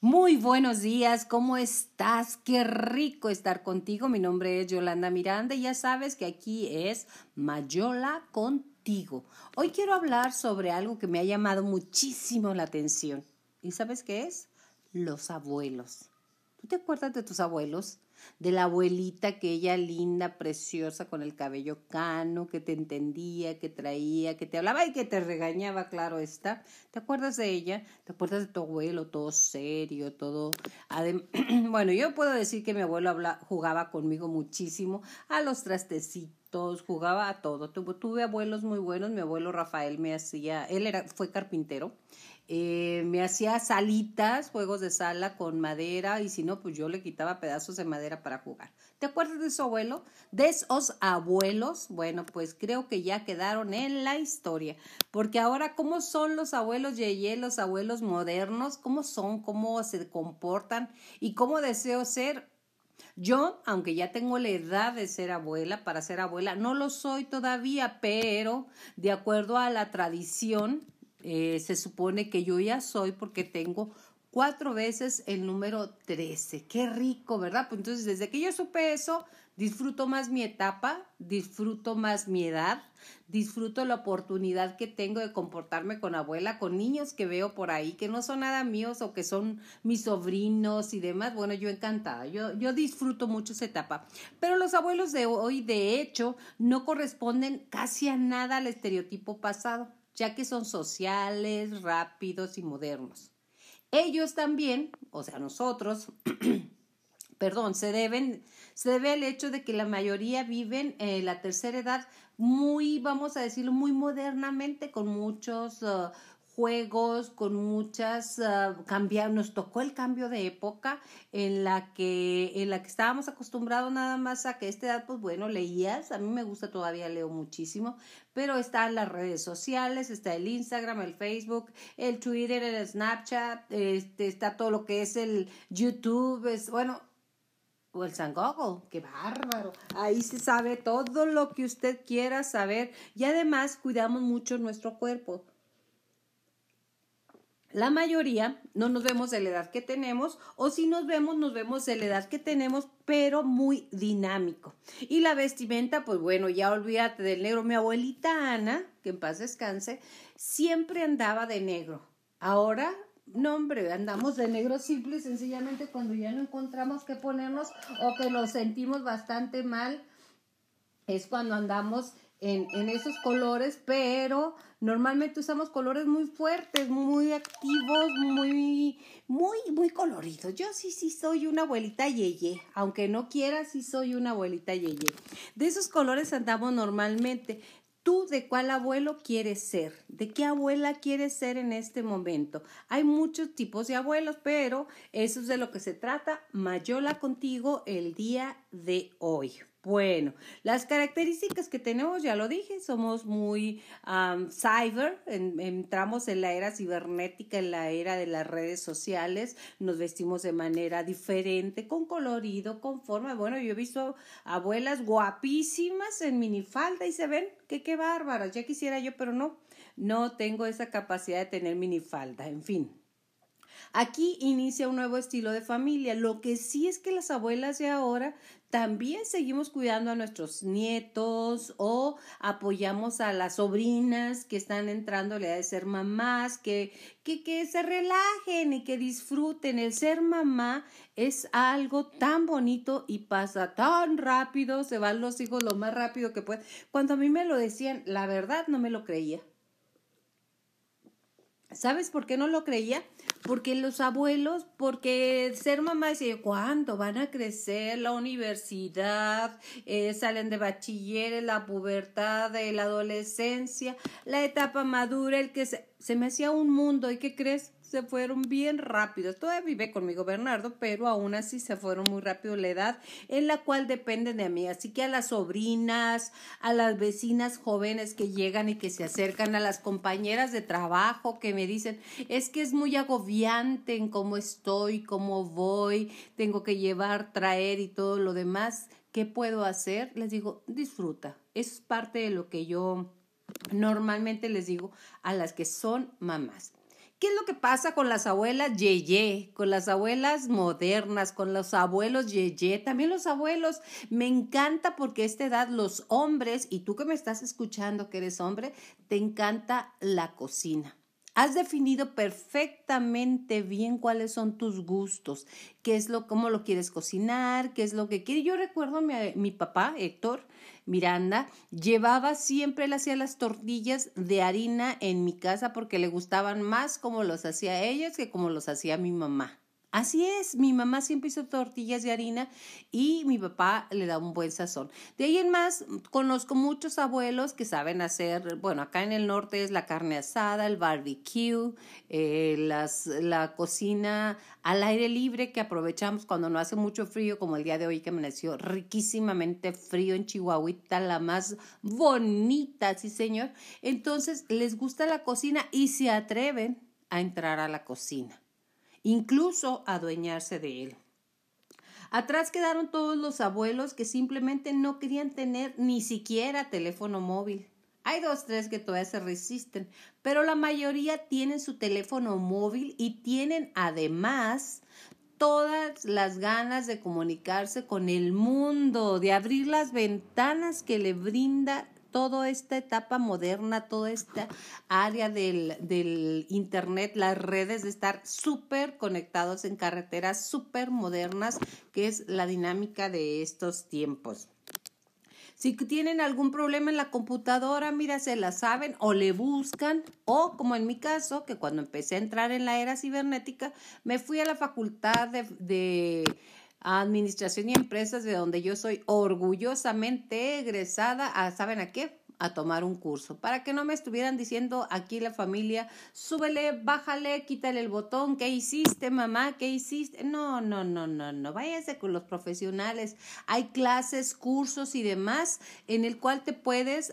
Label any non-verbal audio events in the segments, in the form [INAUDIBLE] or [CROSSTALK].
Muy buenos días, ¿cómo estás? Qué rico estar contigo. Mi nombre es Yolanda Miranda y ya sabes que aquí es Mayola contigo. Hoy quiero hablar sobre algo que me ha llamado muchísimo la atención. ¿Y sabes qué es? Los abuelos. ¿Tú te acuerdas de tus abuelos? De la abuelita que ella linda, preciosa, con el cabello cano, que te entendía, que traía, que te hablaba y que te regañaba, claro está. ¿Te acuerdas de ella? ¿Te acuerdas de tu abuelo, todo serio, todo... [CLEARS THROAT] bueno, yo puedo decir que mi abuelo jugaba conmigo muchísimo a los trastecitos, jugaba a todo. tuve abuelos muy buenos, mi abuelo Rafael me hacía, él era, fue carpintero eh, me hacía salitas, juegos de sala con madera y si no, pues yo le quitaba pedazos de madera para jugar. ¿Te acuerdas de su abuelo? De esos abuelos, bueno, pues creo que ya quedaron en la historia, porque ahora, ¿cómo son los abuelos Yeye, los abuelos modernos? ¿Cómo son? ¿Cómo se comportan? ¿Y cómo deseo ser? Yo, aunque ya tengo la edad de ser abuela, para ser abuela, no lo soy todavía, pero de acuerdo a la tradición, eh, se supone que yo ya soy porque tengo cuatro veces el número 13. Qué rico, ¿verdad? Pues entonces, desde que yo supe eso, disfruto más mi etapa, disfruto más mi edad, disfruto la oportunidad que tengo de comportarme con abuela, con niños que veo por ahí, que no son nada míos o que son mis sobrinos y demás. Bueno, yo encantada, yo, yo disfruto mucho esa etapa. Pero los abuelos de hoy, de hecho, no corresponden casi a nada al estereotipo pasado ya que son sociales, rápidos y modernos. Ellos también, o sea, nosotros, [CLEARS THROAT] perdón, se deben, se debe al hecho de que la mayoría viven en la tercera edad muy, vamos a decirlo, muy modernamente, con muchos uh, juegos, con muchas uh, nos tocó el cambio de época en la que en la que estábamos acostumbrados nada más a que a esta edad pues bueno leías, a mí me gusta todavía leo muchísimo, pero están las redes sociales, está el Instagram, el Facebook, el Twitter, el Snapchat, este está todo lo que es el YouTube, es bueno, o el San Google, qué bárbaro. Ahí se sabe todo lo que usted quiera saber y además cuidamos mucho nuestro cuerpo. La mayoría no nos vemos de la edad que tenemos o si nos vemos, nos vemos de la edad que tenemos, pero muy dinámico. Y la vestimenta, pues bueno, ya olvídate del negro. Mi abuelita Ana, que en paz descanse, siempre andaba de negro. Ahora, no hombre, andamos de negro simple y sencillamente cuando ya no encontramos qué ponernos o que nos sentimos bastante mal, es cuando andamos en, en, esos colores, pero normalmente usamos colores muy fuertes, muy activos, muy, muy, muy coloridos. Yo sí, sí soy una abuelita yeye, aunque no quiera, sí soy una abuelita yeye. De esos colores andamos normalmente. ¿Tú de cuál abuelo quieres ser? ¿De qué abuela quieres ser en este momento? Hay muchos tipos de abuelos, pero eso es de lo que se trata. Mayola contigo el día de hoy. Bueno, las características que tenemos, ya lo dije, somos muy cyber, entramos en la era cibernética, en la era de las redes sociales, nos vestimos de manera diferente, con colorido, con forma. Bueno, yo he visto abuelas guapísimas en minifalda y se ven que qué bárbaras, ya quisiera yo, pero no, no tengo esa capacidad de tener minifalda, en fin. Aquí inicia un nuevo estilo de familia. Lo que sí es que las abuelas de ahora también seguimos cuidando a nuestros nietos o apoyamos a las sobrinas que están entrando a la edad de ser mamás, que, que, que se relajen y que disfruten. El ser mamá es algo tan bonito y pasa tan rápido, se van los hijos lo más rápido que pueden. Cuando a mí me lo decían, la verdad no me lo creía. ¿Sabes por qué no lo creía? Porque los abuelos, porque ser mamá decía, ¿cuándo van a crecer? La universidad, eh, salen de bachiller, la pubertad, de la adolescencia, la etapa madura, el que se, se me hacía un mundo. ¿Y qué crees? Se fueron bien rápidos. Todavía vive conmigo Bernardo, pero aún así se fueron muy rápido la edad en la cual dependen de mí. Así que a las sobrinas, a las vecinas jóvenes que llegan y que se acercan, a las compañeras de trabajo que me dicen, es que es muy agobiante en cómo estoy, cómo voy, tengo que llevar, traer y todo lo demás. ¿Qué puedo hacer? Les digo, disfruta. Es parte de lo que yo normalmente les digo a las que son mamás ¿Qué es lo que pasa con las abuelas yeye, con las abuelas modernas, con los abuelos yeye, también los abuelos? Me encanta porque a esta edad los hombres, y tú que me estás escuchando que eres hombre, te encanta la cocina. Has definido perfectamente bien cuáles son tus gustos, qué es lo, cómo lo quieres cocinar, qué es lo que quieres. Yo recuerdo a mi, mi papá, Héctor, Miranda, llevaba siempre, hacía las tortillas de harina en mi casa porque le gustaban más como los hacía ellos que como los hacía mi mamá. Así es, mi mamá siempre hizo tortillas de harina y mi papá le da un buen sazón. De ahí en más, conozco muchos abuelos que saben hacer, bueno, acá en el norte es la carne asada, el barbecue, eh, las, la cocina al aire libre que aprovechamos cuando no hace mucho frío, como el día de hoy que amaneció riquísimamente frío en Chihuahuita, la más bonita, sí señor. Entonces, les gusta la cocina y se atreven a entrar a la cocina incluso adueñarse de él. Atrás quedaron todos los abuelos que simplemente no querían tener ni siquiera teléfono móvil. Hay dos, tres que todavía se resisten, pero la mayoría tienen su teléfono móvil y tienen además todas las ganas de comunicarse con el mundo, de abrir las ventanas que le brinda toda esta etapa moderna, toda esta área del, del Internet, las redes, de estar súper conectados en carreteras súper modernas, que es la dinámica de estos tiempos. Si tienen algún problema en la computadora, mira, se la saben o le buscan, o como en mi caso, que cuando empecé a entrar en la era cibernética, me fui a la facultad de, de Administración y Empresas, de donde yo soy orgullosamente egresada a, ¿saben a qué? a tomar un curso, para que no me estuvieran diciendo aquí la familia, súbele, bájale, quítale el botón, ¿qué hiciste, mamá? ¿Qué hiciste? No, no, no, no, no, váyase con los profesionales. Hay clases, cursos y demás en el cual te puedes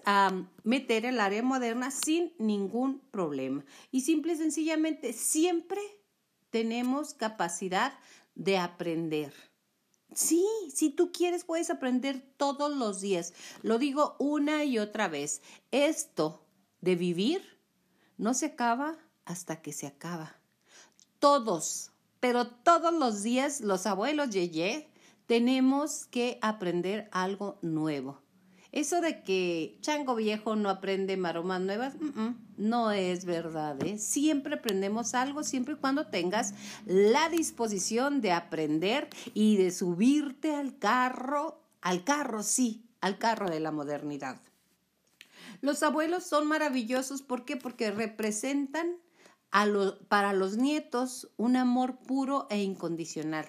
meter el área moderna sin ningún problema. Y simple y sencillamente, siempre tenemos capacidad de aprender. Sí, si tú quieres puedes aprender todos los días. Lo digo una y otra vez. Esto de vivir no se acaba hasta que se acaba. Todos, pero todos los días los abuelos Yeye tenemos que aprender algo nuevo. Eso de que chango viejo no aprende maromas nuevas, no es verdad. ¿eh? Siempre aprendemos algo, siempre y cuando tengas la disposición de aprender y de subirte al carro, al carro, sí, al carro de la modernidad. Los abuelos son maravillosos, ¿por qué? Porque representan para los nietos un amor puro e incondicional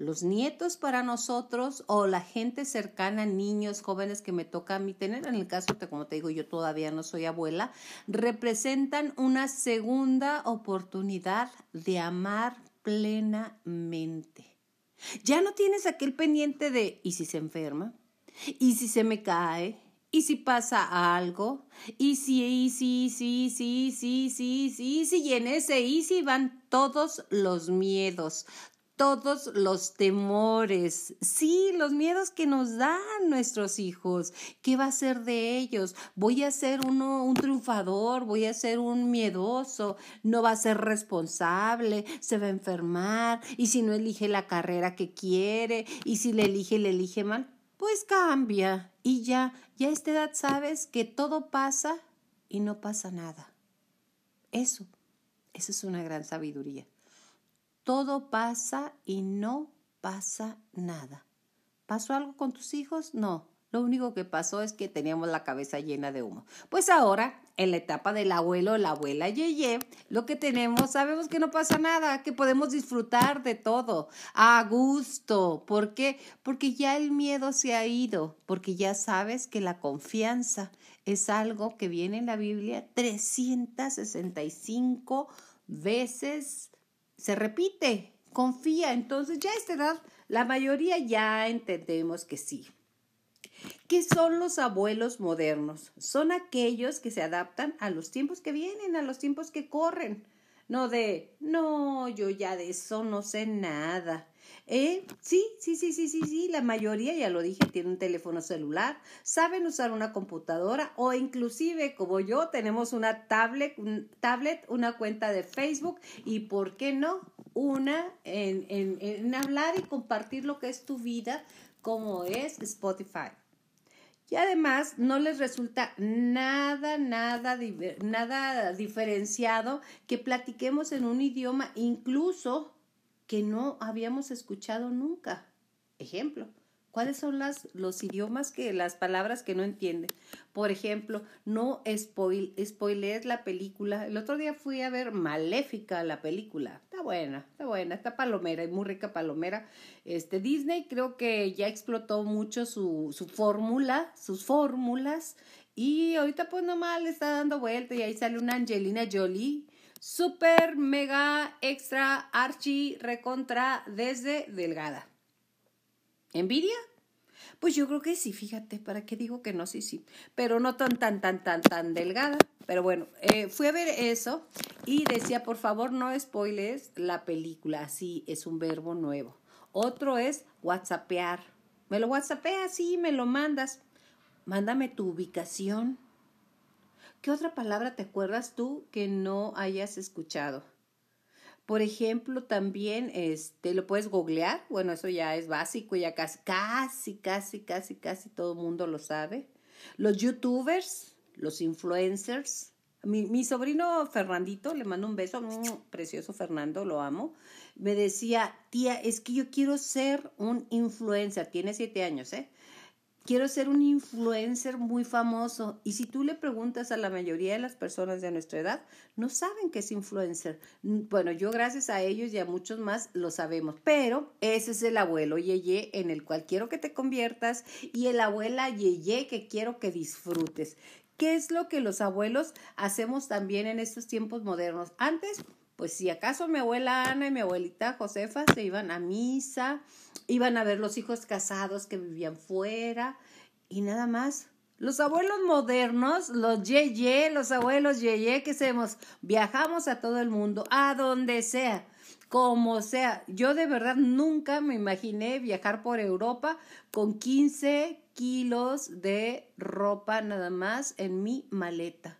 los nietos para nosotros o la gente cercana, niños, jóvenes que me toca a mí tener, en el caso que como te digo yo todavía no soy abuela, representan una segunda oportunidad de amar plenamente. Ya no tienes aquel pendiente de ¿y si se enferma? ¿Y si se me cae? ¿Y si pasa algo? ¿Y si, y si, sí, sí, sí, sí, sí, sí, y en ese y si van todos los miedos, todos los temores, sí, los miedos que nos dan nuestros hijos. ¿Qué va a ser de ellos? ¿Voy a ser uno un triunfador? ¿Voy a ser un miedoso? ¿No va a ser responsable? ¿Se va a enfermar? ¿Y si no elige la carrera que quiere? ¿Y si le elige, le elige mal? Pues cambia y ya, ya a esta edad sabes que todo pasa y no pasa nada. Eso, eso es una gran sabiduría todo pasa y no pasa nada. ¿Pasó algo con tus hijos? No. Lo único que pasó es que teníamos la cabeza llena de humo. Pues ahora, en la etapa del abuelo la abuela Yeye, lo que tenemos, sabemos que no pasa nada, que podemos disfrutar de todo a gusto. ¿Por qué? Porque ya el miedo se ha ido, porque ya sabes que la confianza es algo que viene en la Biblia 365 veces se repite, confía. Entonces ya a esta edad la mayoría ya entendemos que sí. ¿Qué son los abuelos modernos? Son aquellos que se adaptan a los tiempos que vienen, a los tiempos que corren. No de, no, yo ya de eso no sé nada. Eh, sí, sí, sí, sí, sí, sí, la mayoría, ya lo dije, tiene un teléfono celular, saben usar una computadora o inclusive como yo tenemos una tablet, tablet una cuenta de Facebook y, ¿por qué no? Una en, en, en hablar y compartir lo que es tu vida como es Spotify. Y además no les resulta nada, nada, nada diferenciado que platiquemos en un idioma incluso que no habíamos escuchado nunca. Ejemplo, ¿cuáles son las, los idiomas que, las palabras que no entienden? Por ejemplo, no spoil, spoiler la película. El otro día fui a ver Maléfica, la película. Está buena, está buena, está palomera, es muy rica palomera. Este, Disney creo que ya explotó mucho su, su fórmula, sus fórmulas. Y ahorita pues nomás le está dando vuelta y ahí sale una Angelina Jolie super, mega, extra, archi, recontra, desde delgada. ¿Envidia? Pues yo creo que sí, fíjate, ¿para qué digo que no? Sí, sí, pero no tan, tan, tan, tan, tan delgada. Pero bueno, eh, fui a ver eso y decía, por favor, no spoiles la película, así es un verbo nuevo. Otro es whatsappear. Me lo whatsappeas, sí, me lo mandas. Mándame tu ubicación ¿Qué otra palabra te acuerdas tú que no hayas escuchado? Por ejemplo, también este, lo puedes googlear. Bueno, eso ya es básico, ya casi, casi, casi, casi, casi todo el mundo lo sabe. Los youtubers, los influencers. Mi, mi sobrino Fernandito, le mando un beso, precioso Fernando, lo amo. Me decía, tía, es que yo quiero ser un influencer. Tiene siete años, ¿eh? Quiero ser un influencer muy famoso. Y si tú le preguntas a la mayoría de las personas de nuestra edad, no saben qué es influencer. Bueno, yo gracias a ellos y a muchos más lo sabemos, pero ese es el abuelo Yeye en el cual quiero que te conviertas y el abuela Yeye que quiero que disfrutes. ¿Qué es lo que los abuelos hacemos también en estos tiempos modernos? Antes, pues si acaso mi abuela Ana y mi abuelita Josefa se iban a misa, iban a ver los hijos casados que vivían fuera y nada más. Los abuelos modernos, los yeye, los abuelos yeye, ¿qué hacemos? Viajamos a todo el mundo, a donde sea, como sea. Yo de verdad nunca me imaginé viajar por Europa con 15 kilos de ropa nada más en mi maleta.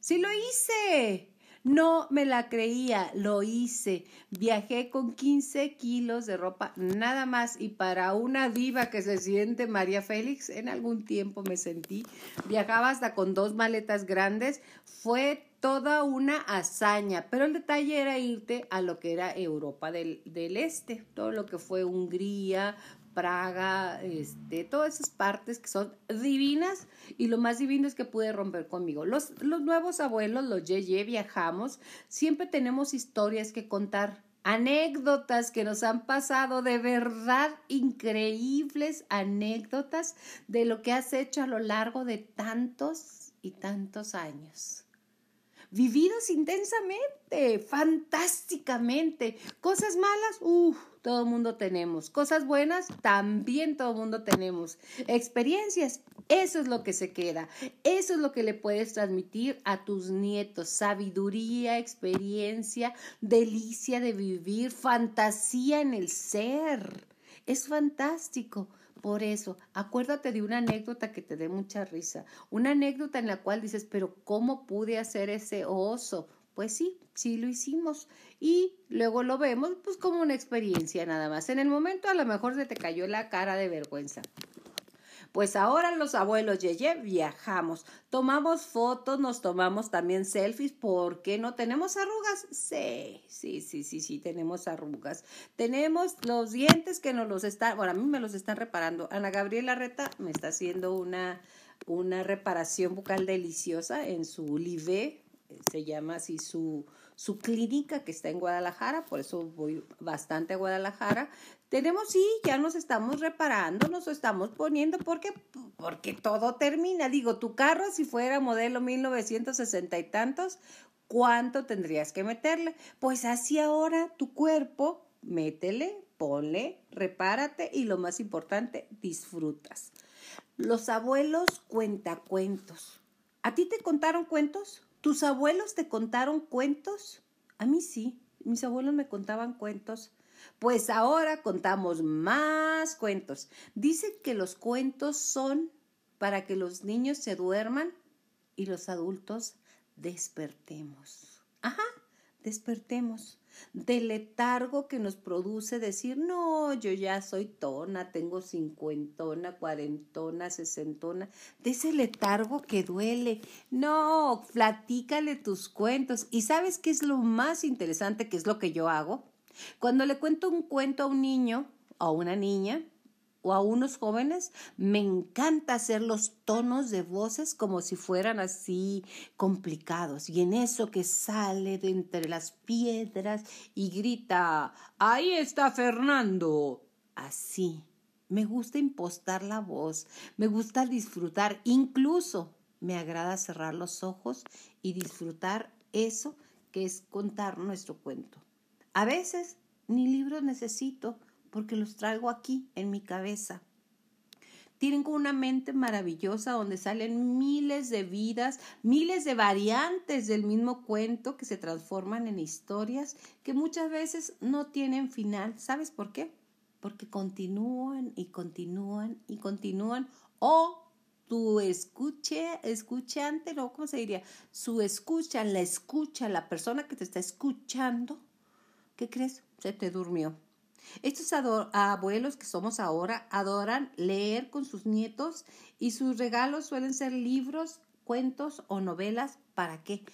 Sí lo hice. No me la creía, lo hice. Viajé con 15 kilos de ropa nada más y para una diva que se siente María Félix, en algún tiempo me sentí, viajaba hasta con dos maletas grandes, fue toda una hazaña, pero el detalle era irte a lo que era Europa del, del Este, todo lo que fue Hungría, Praga, este, todas esas partes que son divinas y lo más divino es que pude romper conmigo. Los, los nuevos abuelos, los Yeye, viajamos, siempre tenemos historias que contar, anécdotas que nos han pasado, de verdad increíbles anécdotas de lo que has hecho a lo largo de tantos y tantos años vividos intensamente, fantásticamente. Cosas malas, uff, todo mundo tenemos. Cosas buenas, también todo mundo tenemos. Experiencias, eso es lo que se queda. Eso es lo que le puedes transmitir a tus nietos. Sabiduría, experiencia, delicia de vivir, fantasía en el ser. Es fantástico. Por eso, acuérdate de una anécdota que te dé mucha risa, una anécdota en la cual dices, pero ¿cómo pude hacer ese oso? Pues sí, sí lo hicimos y luego lo vemos pues como una experiencia nada más. En el momento a lo mejor se te cayó la cara de vergüenza. Pues ahora los abuelos Yeye viajamos, tomamos fotos, nos tomamos también selfies, ¿por qué no tenemos arrugas? Sí, sí, sí, sí, sí, tenemos arrugas. Tenemos los dientes que nos los están, bueno, a mí me los están reparando. Ana Gabriela Reta me está haciendo una, una reparación bucal deliciosa en su live, se llama así su, su clínica que está en Guadalajara, por eso voy bastante a Guadalajara. Tenemos, sí, ya nos estamos reparando, nos estamos poniendo, porque Porque todo termina. Digo, tu carro, si fuera modelo 1960 y tantos, ¿cuánto tendrías que meterle? Pues así ahora tu cuerpo, métele, ponle, repárate y lo más importante, disfrutas. Los abuelos cuentacuentos. ¿A ti te contaron cuentos? ¿Tus abuelos te contaron cuentos? A mí sí. mis abuelos me contaban cuentos. Pues ahora contamos más cuentos. Dicen que los cuentos son para que los niños se duerman y los adultos despertemos. Ajá, despertemos del letargo que nos produce decir, no, yo ya soy tona, tengo cincuentona, cuarentona, sesentona, de ese letargo que duele. No, platícale tus cuentos. ¿Y sabes qué es lo más interesante, que es lo que yo hago? Cuando le cuento un cuento a un niño o a una niña, o a unos jóvenes, me encanta hacer los tonos de voces como si fueran así complicados. Y en eso que sale de entre las piedras y grita, ahí está Fernando. Así. Me gusta impostar la voz, me gusta disfrutar, incluso me agrada cerrar los ojos y disfrutar eso que es contar nuestro cuento. A veces ni libros necesito, porque los traigo aquí en mi cabeza. Tienen una mente maravillosa donde salen miles de vidas, miles de variantes del mismo cuento que se transforman en historias que muchas veces no tienen final. ¿Sabes por qué? Porque continúan y continúan y continúan o tu escuche, escuchante, no, ¿cómo se diría? Su escucha, la escucha, la persona que te está escuchando, ¿qué crees? Se te durmió. Estos abuelos que somos ahora adoran leer con sus nietos y sus regalos suelen ser libros, cuentos o novelas. ¿Para qué?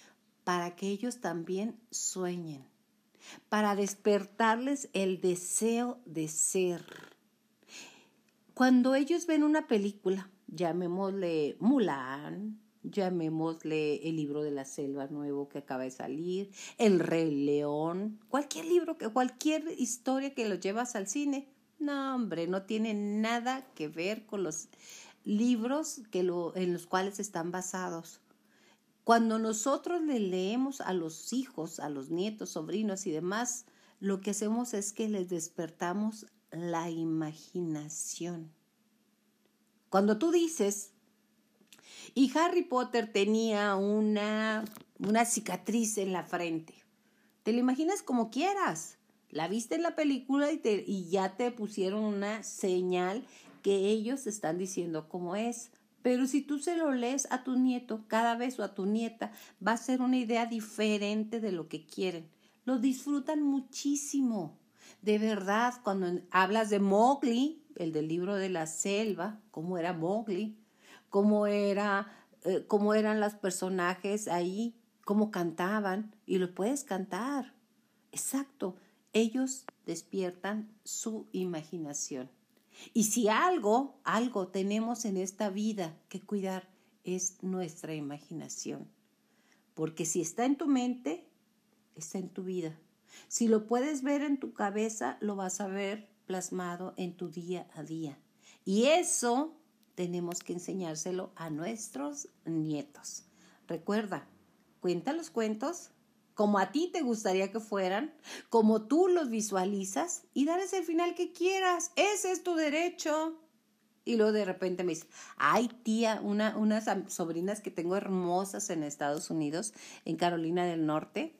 Para que ellos también sueñen, para despertarles el deseo de ser. Cuando ellos ven una película, llamémosle Mulan, llamémosle el libro de la selva nuevo que acaba de salir, El Rey León, cualquier libro, cualquier historia que lo llevas al cine. No, hombre, no tiene nada que ver con los libros que lo, en los cuales están basados. Cuando nosotros le leemos a los hijos, a los nietos, sobrinos y demás, lo que hacemos es que les despertamos la imaginación. Cuando tú dices, y Harry Potter tenía una, una cicatriz en la frente. Te lo imaginas como quieras. La viste en la película y, te, y ya te pusieron una señal que ellos están diciendo cómo es. Pero si tú se lo lees a tu nieto cada vez o a tu nieta, va a ser una idea diferente de lo que quieren. Lo disfrutan muchísimo. De verdad, cuando hablas de Mowgli, el del libro de la selva, cómo era Mowgli, cómo, era, eh, cómo eran los personajes ahí, cómo cantaban, y lo puedes cantar. Exacto, ellos despiertan su imaginación. Y si algo, algo tenemos en esta vida que cuidar, es nuestra imaginación. Porque si está en tu mente, está en tu vida. Si lo puedes ver en tu cabeza, lo vas a ver plasmado en tu día a día. Y eso tenemos que enseñárselo a nuestros nietos. Recuerda, cuenta los cuentos como a ti te gustaría que fueran, como tú los visualizas y darles el final que quieras. Ese es tu derecho. Y luego de repente me dice, ay tía, una, unas sobrinas que tengo hermosas en Estados Unidos, en Carolina del Norte.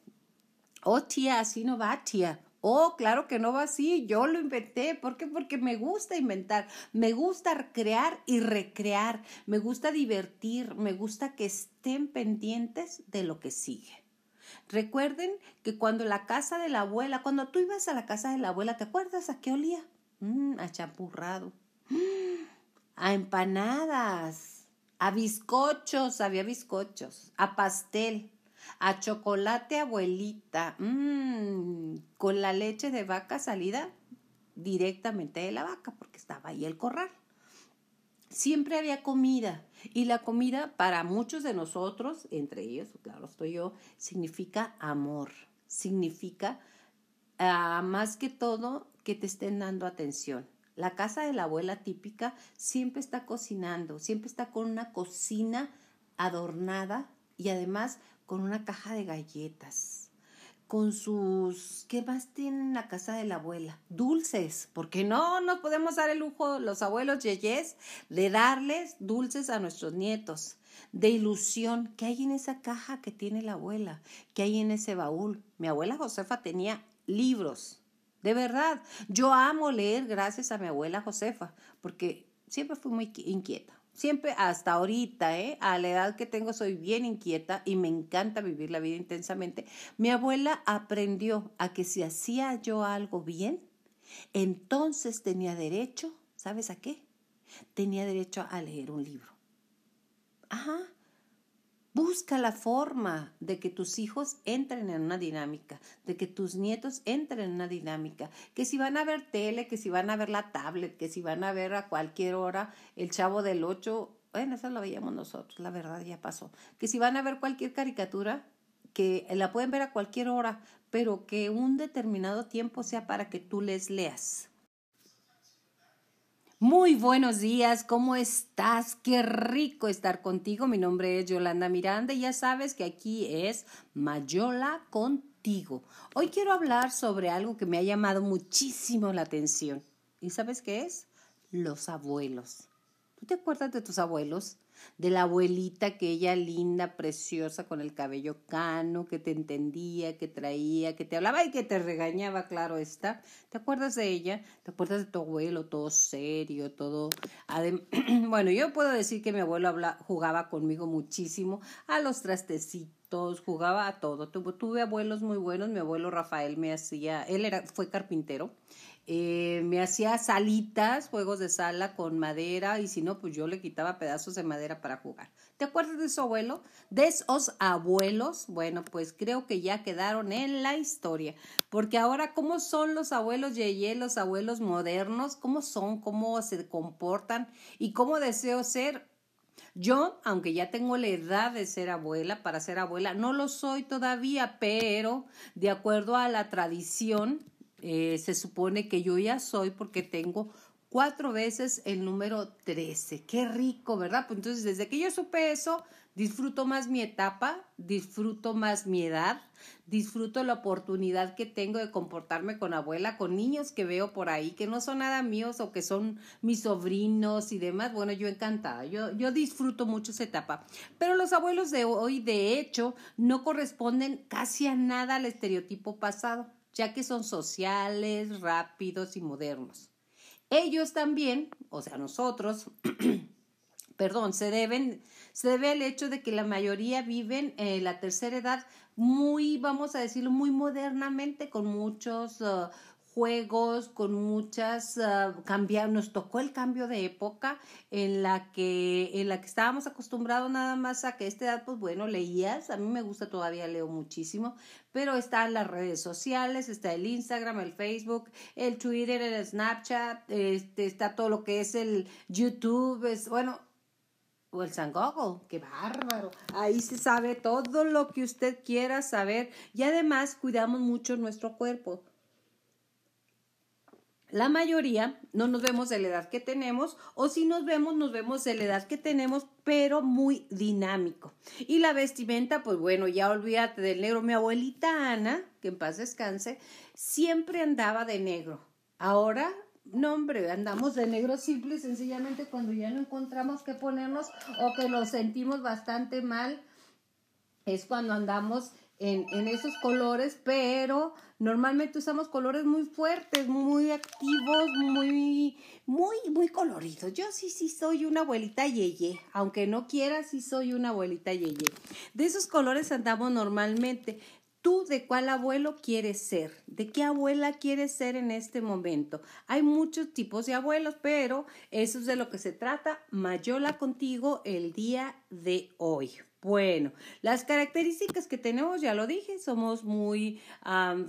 Oh tía, así no va tía. Oh, claro que no va así, yo lo inventé. ¿Por qué? Porque me gusta inventar, me gusta crear y recrear, me gusta divertir, me gusta que estén pendientes de lo que sigue. Recuerden que cuando la casa de la abuela, cuando tú ibas a la casa de la abuela, ¿te acuerdas a qué olía? Mm, a champurrado, mm, a empanadas, a bizcochos, había bizcochos, a pastel a chocolate abuelita, mmm, con la leche de vaca salida directamente de la vaca, porque estaba ahí el corral. Siempre había comida y la comida para muchos de nosotros, entre ellos, claro, estoy yo, significa amor, significa ah, más que todo que te estén dando atención. La casa de la abuela típica siempre está cocinando, siempre está con una cocina adornada y además con una caja de galletas, con sus, ¿qué más tienen en la casa de la abuela? Dulces, porque no nos podemos dar el lujo, los abuelos yeyes, de darles dulces a nuestros nietos, de ilusión. ¿Qué hay en esa caja que tiene la abuela? ¿Qué hay en ese baúl? Mi abuela Josefa tenía libros, de verdad. Yo amo leer gracias a mi abuela Josefa, porque siempre fui muy inquieta siempre hasta ahorita, ¿eh? a la edad que tengo soy bien inquieta y me encanta vivir la vida intensamente. Mi abuela aprendió a que si hacía yo algo bien, entonces tenía derecho, ¿sabes a qué? Tenía derecho a leer un libro. Ajá, Busca la forma de que tus hijos entren en una dinámica, de que tus nietos entren en una dinámica, que si van a ver tele, que si van a ver la tablet, que si van a ver a cualquier hora el chavo del 8, bueno, eso lo veíamos nosotros, la verdad ya pasó, que si van a ver cualquier caricatura, que la pueden ver a cualquier hora, pero que un determinado tiempo sea para que tú les leas. Muy buenos días, ¿cómo estás? Qué rico estar contigo. Mi nombre es Yolanda Miranda y ya sabes que aquí es Mayola contigo. Hoy quiero hablar sobre algo que me ha llamado muchísimo la atención. ¿Y sabes qué es? Los abuelos. ¿Tú te acuerdas de tus abuelos? De la abuelita, aquella linda, preciosa, con el cabello cano, que te entendía, que traía, que te hablaba y que te regañaba, claro está. ¿Te acuerdas de ella? ¿Te acuerdas de tu abuelo, todo serio, todo... [CLEARS THROAT] bueno, yo puedo decir que mi abuelo jugaba conmigo muchísimo a los trastecitos, jugaba a todo. tuve abuelos muy buenos, mi abuelo Rafael me hacía, él era, fue carpintero eh, me hacía salitas, juegos de sala con madera y si no, pues yo le quitaba pedazos de madera para jugar. ¿Te acuerdas de su abuelo? De esos abuelos, bueno, pues creo que ya quedaron en la historia, porque ahora, ¿cómo son los abuelos Yeye, los abuelos modernos? ¿Cómo son? ¿Cómo se comportan? ¿Y cómo deseo ser? Yo, aunque ya tengo la edad de ser abuela, para ser abuela, no lo soy todavía, pero de acuerdo a la tradición, eh, se supone que yo ya soy porque tengo cuatro veces el número 13. Qué rico, ¿verdad? Pues entonces, desde que yo supe eso, disfruto más mi etapa, disfruto más mi edad, disfruto la oportunidad que tengo de comportarme con abuela, con niños que veo por ahí que no son nada míos o que son mis sobrinos y demás. Bueno, yo encantada, yo, yo disfruto mucho esa etapa. Pero los abuelos de hoy, de hecho, no corresponden casi a nada al estereotipo pasado ya que son sociales, rápidos y modernos. Ellos también, o sea, nosotros, [CLEARS THROAT] perdón, se deben, se debe al hecho de que la mayoría viven en la tercera edad muy, vamos a decirlo, muy modernamente, con muchos uh, juegos, con muchas uh, nos tocó el cambio de época en la que en la que estábamos acostumbrados nada más a que a esta edad pues bueno leías a mí me gusta todavía leo muchísimo pero están las redes sociales está el Instagram el Facebook el Twitter el Snapchat este está todo lo que es el YouTube es bueno o el San Google, qué bárbaro. Ahí se sabe todo lo que usted quiera saber y además cuidamos mucho nuestro cuerpo. La mayoría no nos vemos de la edad que tenemos o si nos vemos, nos vemos de la edad que tenemos, pero muy dinámico. Y la vestimenta, pues bueno, ya olvídate del negro. Mi abuelita Ana, que en paz descanse, siempre andaba de negro. Ahora, no hombre, andamos de negro simple y sencillamente cuando ya no encontramos qué ponernos o que nos sentimos bastante mal, es cuando andamos en, en esos colores, pero normalmente usamos colores muy fuertes, muy activos, muy, muy, muy coloridos. Yo sí, sí soy una abuelita yeye, aunque no quiera, sí soy una abuelita yeye. De esos colores andamos normalmente. ¿Tú de cuál abuelo quieres ser? ¿De qué abuela quieres ser en este momento? Hay muchos tipos de abuelos, pero eso es de lo que se trata. Mayola contigo el día de hoy. Bueno, las características que tenemos, ya lo dije, somos muy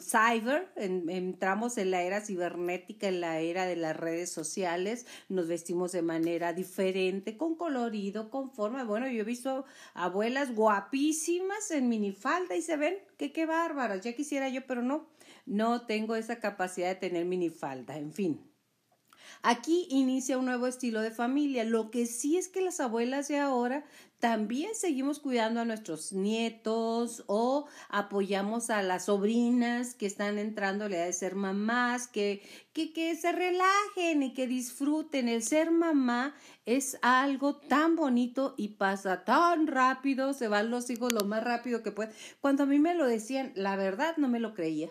cyber, entramos en la era cibernética, en la era de las redes sociales, nos vestimos de manera diferente, con colorido, con forma. Bueno, yo he visto abuelas guapísimas en minifalda y se ven que qué bárbaras, ya quisiera yo, pero no, no tengo esa capacidad de tener minifalda, en fin. Aquí inicia un nuevo estilo de familia. Lo que sí es que las abuelas de ahora también seguimos cuidando a nuestros nietos o apoyamos a las sobrinas que están entrando la edad de ser mamás, que, que, que se relajen y que disfruten. El ser mamá es algo tan bonito y pasa tan rápido, se van los hijos lo más rápido que pueden. Cuando a mí me lo decían, la verdad no me lo creía.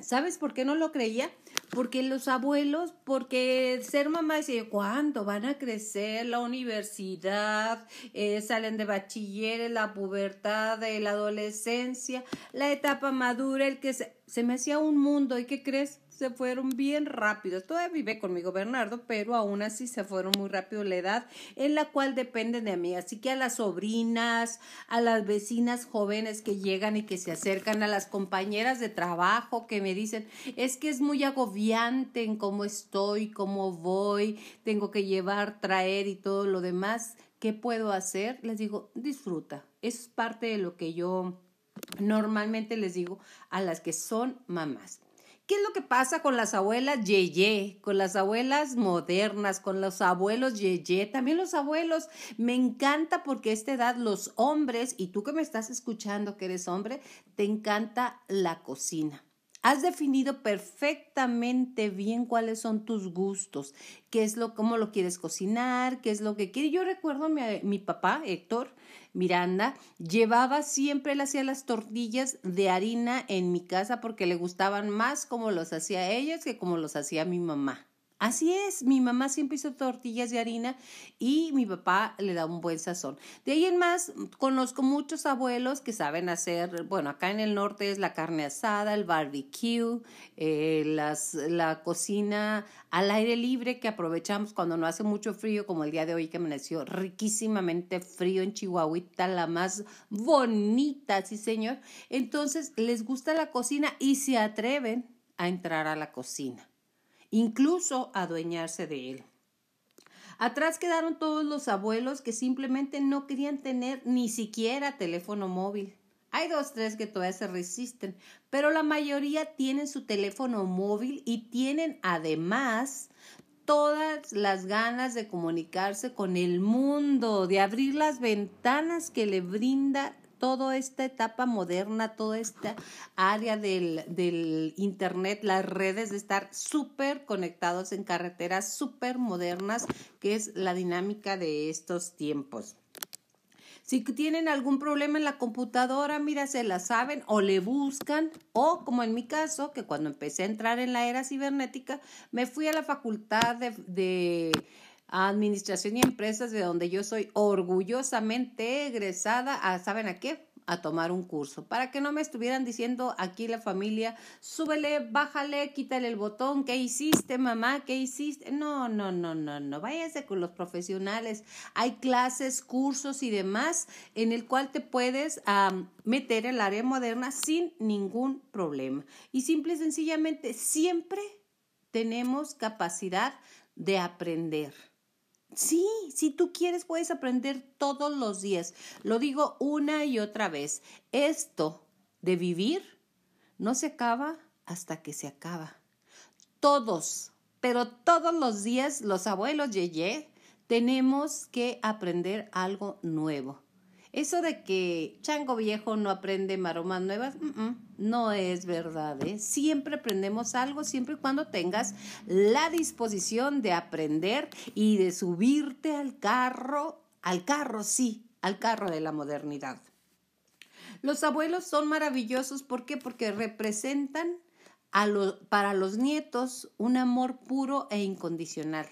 ¿Sabes por qué no lo creía? Porque los abuelos, porque ser mamá decía, ¿cuándo van a crecer? La universidad, eh, salen de bachiller, la pubertad, de la adolescencia, la etapa madura, el que se, se me hacía un mundo. ¿Y qué crees? Se fueron bien rápidos. Todavía vive conmigo Bernardo, pero aún así se fueron muy rápido la edad en la cual dependen de mí. Así que a las sobrinas, a las vecinas jóvenes que llegan y que se acercan, a las compañeras de trabajo que me dicen, es que es muy agobiante en cómo estoy, cómo voy, tengo que llevar, traer y todo lo demás. ¿Qué puedo hacer? Les digo, disfruta. Es parte de lo que yo normalmente les digo a las que son mamás. ¿Qué es lo que pasa con las abuelas yeye, con las abuelas modernas, con los abuelos yeye, también los abuelos? Me encanta porque a esta edad los hombres, y tú que me estás escuchando que eres hombre, te encanta la cocina. Has definido perfectamente bien cuáles son tus gustos, qué es lo, cómo lo quieres cocinar, qué es lo que quieres. Yo recuerdo a mi, mi papá, Héctor, Miranda llevaba siempre, hacía las tortillas de harina en mi casa porque le gustaban más como los hacía ellos que como los hacía mi mamá. Así es, mi mamá siempre hizo tortillas de harina y mi papá le da un buen sazón. De ahí en más, conozco muchos abuelos que saben hacer, bueno, acá en el norte es la carne asada, el barbecue, eh, las, la cocina al aire libre que aprovechamos cuando no hace mucho frío, como el día de hoy que amaneció riquísimamente frío en Chihuahuita, la más bonita, sí señor. Entonces, les gusta la cocina y se atreven a entrar a la cocina incluso adueñarse de él. Atrás quedaron todos los abuelos que simplemente no querían tener ni siquiera teléfono móvil. Hay dos, tres que todavía se resisten, pero la mayoría tienen su teléfono móvil y tienen además todas las ganas de comunicarse con el mundo, de abrir las ventanas que le brinda toda esta etapa moderna, toda esta área del, del Internet, las redes, de estar súper conectados en carreteras súper modernas, que es la dinámica de estos tiempos. Si tienen algún problema en la computadora, mira, se la saben o le buscan, o como en mi caso, que cuando empecé a entrar en la era cibernética, me fui a la facultad de, de Administración y Empresas, de donde yo soy orgullosamente egresada a, ¿saben a qué? a tomar un curso, para que no me estuvieran diciendo aquí la familia, súbele, bájale, quítale el botón, ¿qué hiciste, mamá? ¿Qué hiciste? No, no, no, no, no, váyase con los profesionales. Hay clases, cursos y demás en el cual te puedes meter el área moderna sin ningún problema. Y simple y sencillamente, siempre tenemos capacidad de aprender. Sí, si tú quieres puedes aprender todos los días. Lo digo una y otra vez. Esto de vivir no se acaba hasta que se acaba. Todos, pero todos los días los abuelos Yeye tenemos que aprender algo nuevo. Eso de que chango viejo no aprende maromas nuevas, no es verdad. ¿eh? Siempre aprendemos algo, siempre y cuando tengas la disposición de aprender y de subirte al carro, al carro, sí, al carro de la modernidad. Los abuelos son maravillosos, ¿por qué? Porque representan a para los nietos un amor puro e incondicional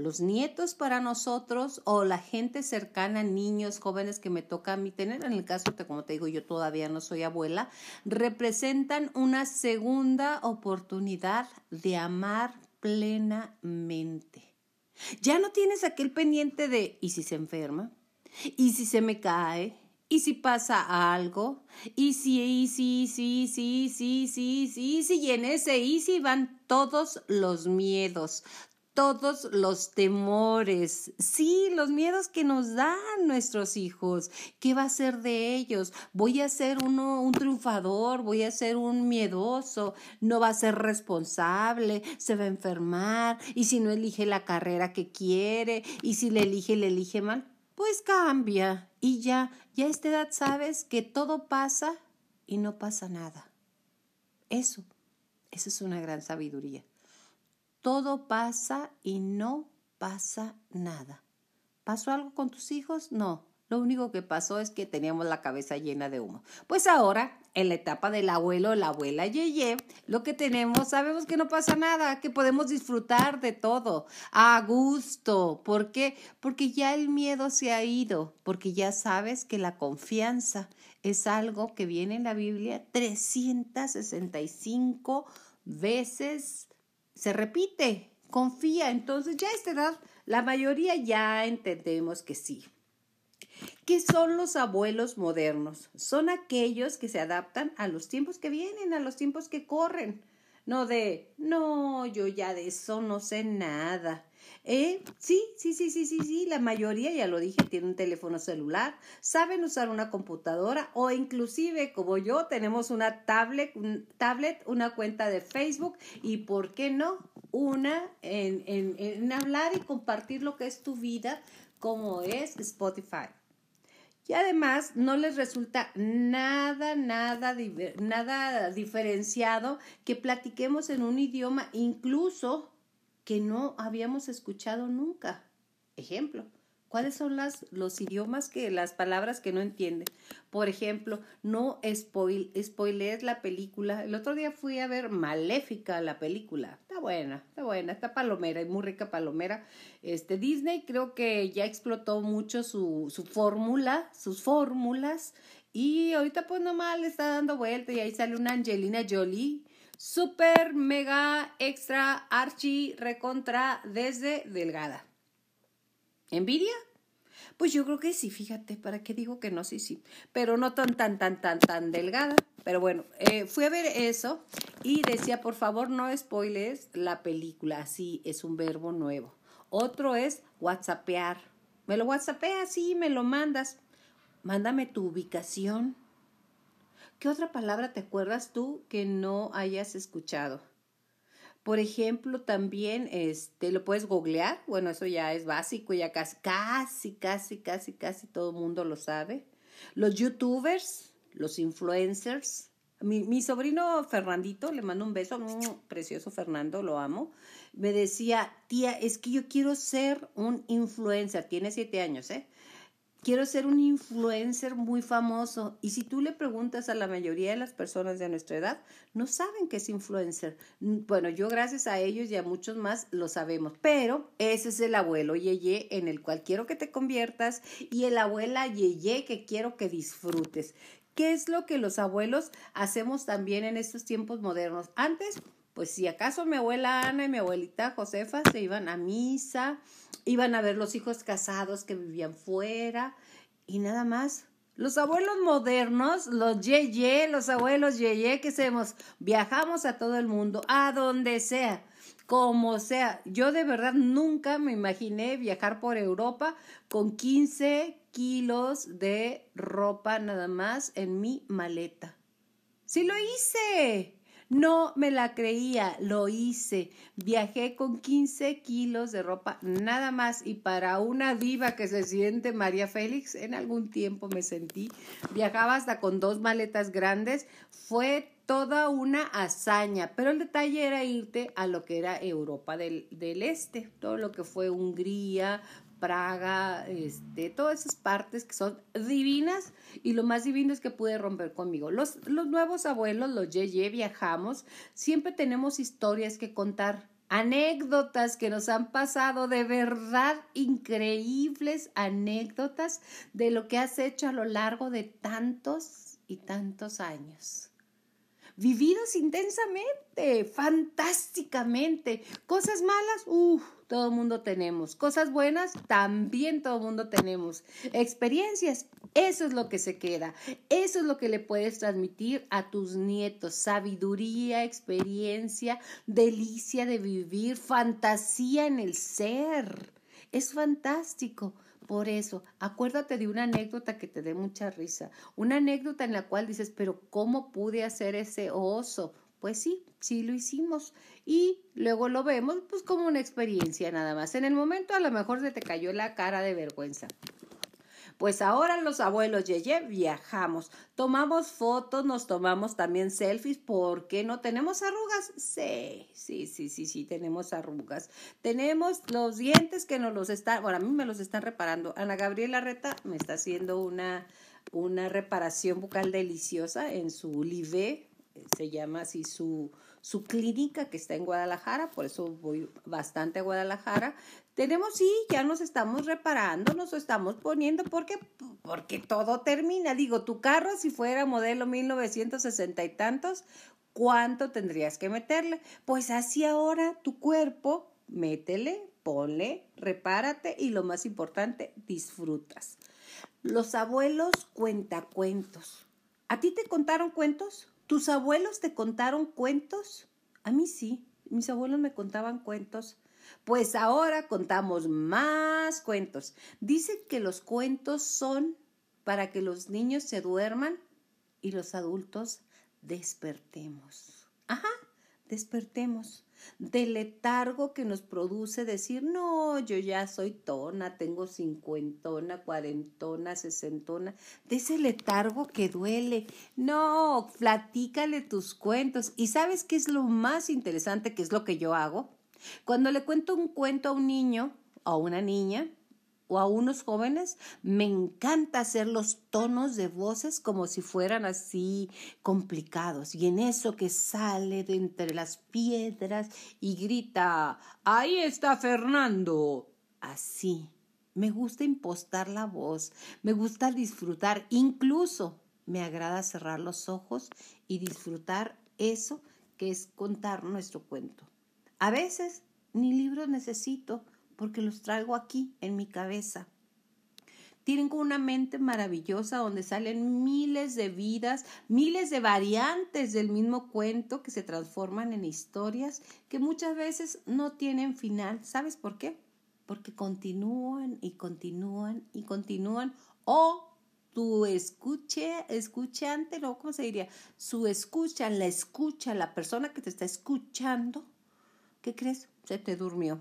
los nietos para nosotros o la gente cercana, niños, jóvenes que me toca a mí tener, en el caso de, como te digo, yo todavía no soy abuela, representan una segunda oportunidad de amar plenamente. Ya no tienes aquel pendiente de, ¿y si se enferma? ¿Y si se me cae? ¿Y si pasa algo? ¿Y si, y si, sí, sí, sí, sí, sí, sí, y en ese y si van todos los miedos, todos los temores, sí, los miedos que nos dan nuestros hijos. ¿Qué va a ser de ellos? Voy a ser uno un triunfador, voy a ser un miedoso, no va a ser responsable, se va a enfermar y si no elige la carrera que quiere y si le elige le elige mal, pues cambia y ya, ya a esta edad sabes que todo pasa y no pasa nada. Eso, eso es una gran sabiduría. Todo pasa y no pasa nada. ¿Pasó algo con tus hijos? No. Lo único que pasó es que teníamos la cabeza llena de humo. Pues ahora, en la etapa del abuelo, la abuela Yeye, lo que tenemos, sabemos que no pasa nada, que podemos disfrutar de todo a gusto. ¿Por qué? Porque ya el miedo se ha ido, porque ya sabes que la confianza es algo que viene en la Biblia 365 veces. Se repite, confía. Entonces ya a esta edad, la mayoría ya entendemos que sí. ¿Qué son los abuelos modernos? Son aquellos que se adaptan a los tiempos que vienen, a los tiempos que corren. No de, no, yo ya de eso no sé nada. Eh, sí, sí, sí, sí, sí, sí, la mayoría, ya lo dije, tiene un teléfono celular, saben usar una computadora o inclusive como yo tenemos una tablet, tablet una cuenta de Facebook y, ¿por qué no? Una en, en, en hablar y compartir lo que es tu vida como es Spotify. Y además no les resulta nada, nada, nada diferenciado que platiquemos en un idioma incluso que no habíamos escuchado nunca. Ejemplo, ¿cuáles son las, los idiomas que, las palabras que no entienden? Por ejemplo, no spoil, spoiler la película. El otro día fui a ver Maléfica, la película. Está buena, está buena, está palomera, y muy rica palomera. Este, Disney creo que ya explotó mucho su, su fórmula, sus fórmulas. Y ahorita pues nomás le está dando vuelta y ahí sale una Angelina Jolie super, mega, extra, archi, recontra, desde delgada. ¿Envidia? Pues yo creo que sí, fíjate, ¿para qué digo que no? Sí, sí, pero no tan, tan, tan, tan, tan delgada. Pero bueno, eh, fui a ver eso y decía, por favor, no spoiles la película, así es un verbo nuevo. Otro es whatsappear. Me lo whatsappeas, sí, me lo mandas. Mándame tu ubicación ¿Qué otra palabra te acuerdas tú que no hayas escuchado? Por ejemplo, también este, lo puedes googlear. Bueno, eso ya es básico, ya casi, casi, casi, casi, casi todo el mundo lo sabe. Los youtubers, los influencers. Mi, mi sobrino Fernandito, le mando un beso, [TSK] precioso Fernando, lo amo. Me decía, tía, es que yo quiero ser un influencer. Tiene siete años, ¿eh? Quiero ser un influencer muy famoso. Y si tú le preguntas a la mayoría de las personas de nuestra edad, no saben qué es influencer. Bueno, yo gracias a ellos y a muchos más lo sabemos, pero ese es el abuelo Yeye en el cual quiero que te conviertas y el abuela Yeye que quiero que disfrutes. ¿Qué es lo que los abuelos hacemos también en estos tiempos modernos? Antes, pues si acaso mi abuela Ana y mi abuelita Josefa se iban a misa, iban a ver los hijos casados que vivían fuera y nada más. Los abuelos modernos, los yeye, los abuelos yeye, ¿qué hacemos? Viajamos a todo el mundo, a donde sea, como sea. Yo de verdad nunca me imaginé viajar por Europa con 15 kilos de ropa nada más en mi maleta. Sí lo hice. No me la creía, lo hice. Viajé con 15 kilos de ropa nada más y para una diva que se siente María Félix, en algún tiempo me sentí, viajaba hasta con dos maletas grandes, fue toda una hazaña, pero el detalle era irte a lo que era Europa del, del Este, todo lo que fue Hungría, Praga, este, todas esas partes que son divinas y lo más divino es que pude romper conmigo. Los, los nuevos abuelos, los Yeye, viajamos, siempre tenemos historias que contar, anécdotas que nos han pasado, de verdad increíbles anécdotas de lo que has hecho a lo largo de tantos y tantos años. Vividos intensamente, fantásticamente. Cosas malas, uff, todo mundo tenemos. Cosas buenas, también todo mundo tenemos. Experiencias, eso es lo que se queda. Eso es lo que le puedes transmitir a tus nietos. Sabiduría, experiencia, delicia de vivir, fantasía en el ser. Es fantástico. Por eso, acuérdate de una anécdota que te dé mucha risa. Una anécdota en la cual dices, pero ¿cómo pude hacer ese oso? Pues sí, sí lo hicimos. Y luego lo vemos pues como una experiencia nada más. En el momento a lo mejor se te cayó la cara de vergüenza. Pues ahora los abuelos Yeye viajamos, tomamos fotos, nos tomamos también selfies, ¿por qué no tenemos arrugas? Sí, sí, sí, sí, sí, tenemos arrugas. Tenemos los dientes que nos los están, bueno, a mí me los están reparando. Ana Gabriela Reta me está haciendo una, una reparación bucal deliciosa en su Live, se llama así su, su clínica que está en Guadalajara, por eso voy bastante a Guadalajara. Tenemos, sí, ya nos estamos reparando, nos estamos poniendo, porque porque todo termina. Digo, tu carro, si fuera modelo 1960 y tantos, ¿cuánto tendrías que meterle? Pues así ahora tu cuerpo, métele, ponle, repárate y lo más importante, disfrutas. Los abuelos cuentacuentos. ¿A ti te contaron cuentos? ¿Tus abuelos te contaron cuentos? A mí sí, mis abuelos me contaban cuentos. Pues ahora contamos más cuentos. Dicen que los cuentos son para que los niños se duerman y los adultos despertemos. Ajá, despertemos del letargo que nos produce decir, no, yo ya soy tona, tengo cincuentona, cuarentona, sesentona, de ese letargo que duele. No, platícale tus cuentos. ¿Y sabes qué es lo más interesante, que es lo que yo hago? Cuando le cuento un cuento a un niño o a una niña, o a unos jóvenes, me encanta hacer los tonos de voces como si fueran así complicados. Y en eso que sale de entre las piedras y grita, ahí está Fernando. Así. Me gusta impostar la voz, me gusta disfrutar, incluso me agrada cerrar los ojos y disfrutar eso que es contar nuestro cuento. A veces ni libros necesito, porque los traigo aquí en mi cabeza. Tienen una mente maravillosa donde salen miles de vidas, miles de variantes del mismo cuento que se transforman en historias que muchas veces no tienen final. ¿Sabes por qué? Porque continúan y continúan y continúan o tu escuche, escuchante, ¿no? ¿Cómo se diría? Su escucha, la escucha, la persona que te está escuchando, ¿qué crees? Se te durmió.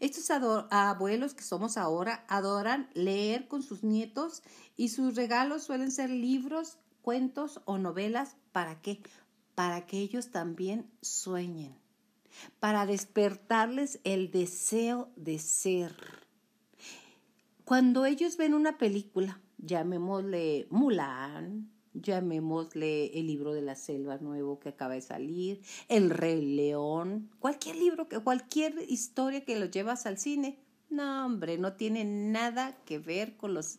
Estos abuelos que somos ahora adoran leer con sus nietos y sus regalos suelen ser libros, cuentos o novelas. ¿Para qué? Para que ellos también sueñen, para despertarles el deseo de ser. Cuando ellos ven una película, llamémosle Mulan, llamémosle el libro de la selva nuevo que acaba de salir, El Rey León, cualquier libro, cualquier historia que lo llevas al cine. No, hombre, no tiene nada que ver con los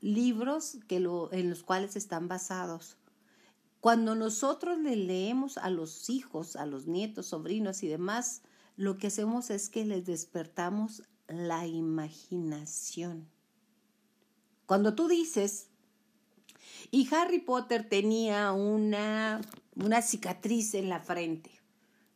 libros que lo, en los cuales están basados. Cuando nosotros le leemos a los hijos, a los nietos, sobrinos y demás, lo que hacemos es que les despertamos la imaginación. Cuando tú dices, y Harry Potter tenía una, una cicatriz en la frente.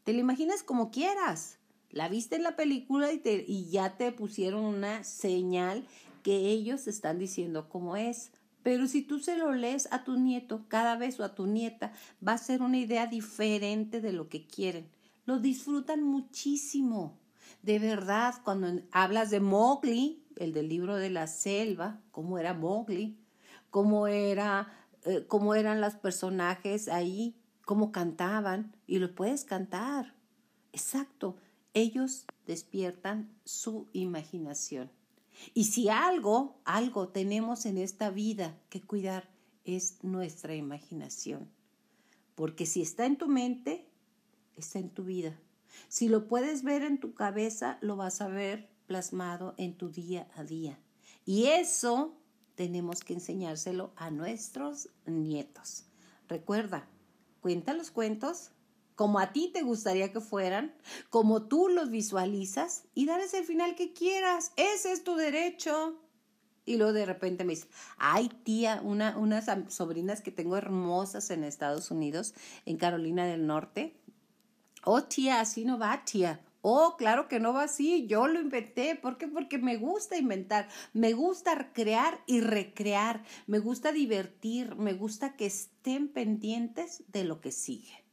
Te la imaginas como quieras. La viste en la película y, te, y ya te pusieron una señal que ellos están diciendo cómo es. Pero si tú se lo lees a tu nieto cada vez o a tu nieta, va a ser una idea diferente de lo que quieren. Lo disfrutan muchísimo. De verdad, cuando hablas de Mowgli, el del libro de la selva, cómo era Mowgli, cómo, era, eh, cómo eran los personajes ahí, cómo cantaban, y lo puedes cantar. Exacto, ellos despiertan su imaginación. Y si algo, algo tenemos en esta vida que cuidar, es nuestra imaginación. Porque si está en tu mente, está en tu vida. Si lo puedes ver en tu cabeza, lo vas a ver plasmado en tu día a día. Y eso tenemos que enseñárselo a nuestros nietos. Recuerda, cuenta los cuentos como a ti te gustaría que fueran, como tú los visualizas y darles el final que quieras. Ese es tu derecho. Y luego de repente me dice, ay tía, una, unas sobrinas que tengo hermosas en Estados Unidos, en Carolina del Norte. Oh tía, así no va tía. Oh, claro que no va así, yo lo inventé. ¿Por qué? Porque me gusta inventar, me gusta crear y recrear, me gusta divertir, me gusta que estén pendientes de lo que sigue.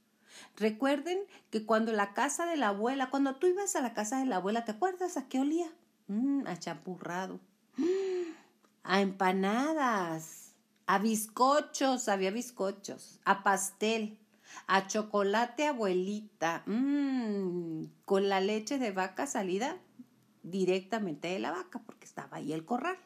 Recuerden que cuando la casa de la abuela, cuando tú ibas a la casa de la abuela, ¿te acuerdas a qué olía? Mm, a champurrado, [GASPS] a empanadas, a bizcochos, había bizcochos, a pastel, a chocolate abuelita, mmm, con la leche de vaca salida directamente de la vaca, porque estaba ahí el corral.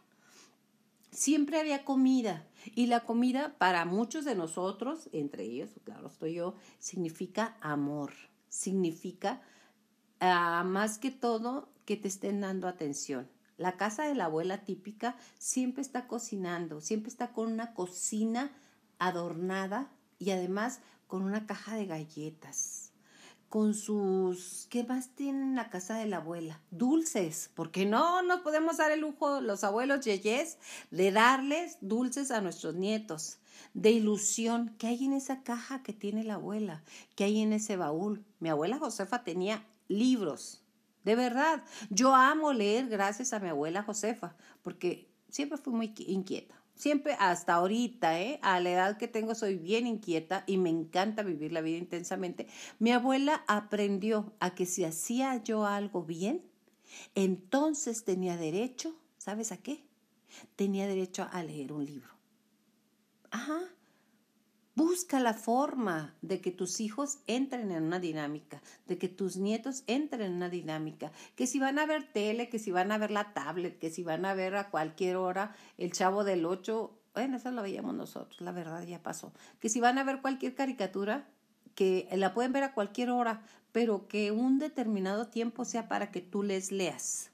Siempre había comida y la comida para muchos de nosotros, entre ellos, claro, estoy yo, significa amor, significa ah, más que todo que te estén dando atención. La casa de la abuela típica siempre está cocinando, siempre está con una cocina adornada y además con una caja de galletas, con sus... ¿Qué más tienen la casa de la abuela? Dulces, porque no nos podemos dar el lujo los abuelos yeyes de darles dulces a nuestros nietos, de ilusión que hay en esa caja que tiene la abuela, que hay en ese baúl. Mi abuela Josefa tenía libros, de verdad. Yo amo leer gracias a mi abuela Josefa, porque siempre fui muy inquieta. Siempre hasta ahorita, ¿eh? a la edad que tengo, soy bien inquieta y me encanta vivir la vida intensamente. Mi abuela aprendió a que si hacía yo algo bien, entonces tenía derecho, ¿sabes a qué? Tenía derecho a leer un libro. Ajá, Busca la forma de que tus hijos entren en una dinámica, de que tus nietos entren en una dinámica, que si van a ver tele, que si van a ver la tablet, que si van a ver a cualquier hora el chavo del 8, bueno, eso lo veíamos nosotros, la verdad ya pasó, que si van a ver cualquier caricatura, que la pueden ver a cualquier hora, pero que un determinado tiempo sea para que tú les leas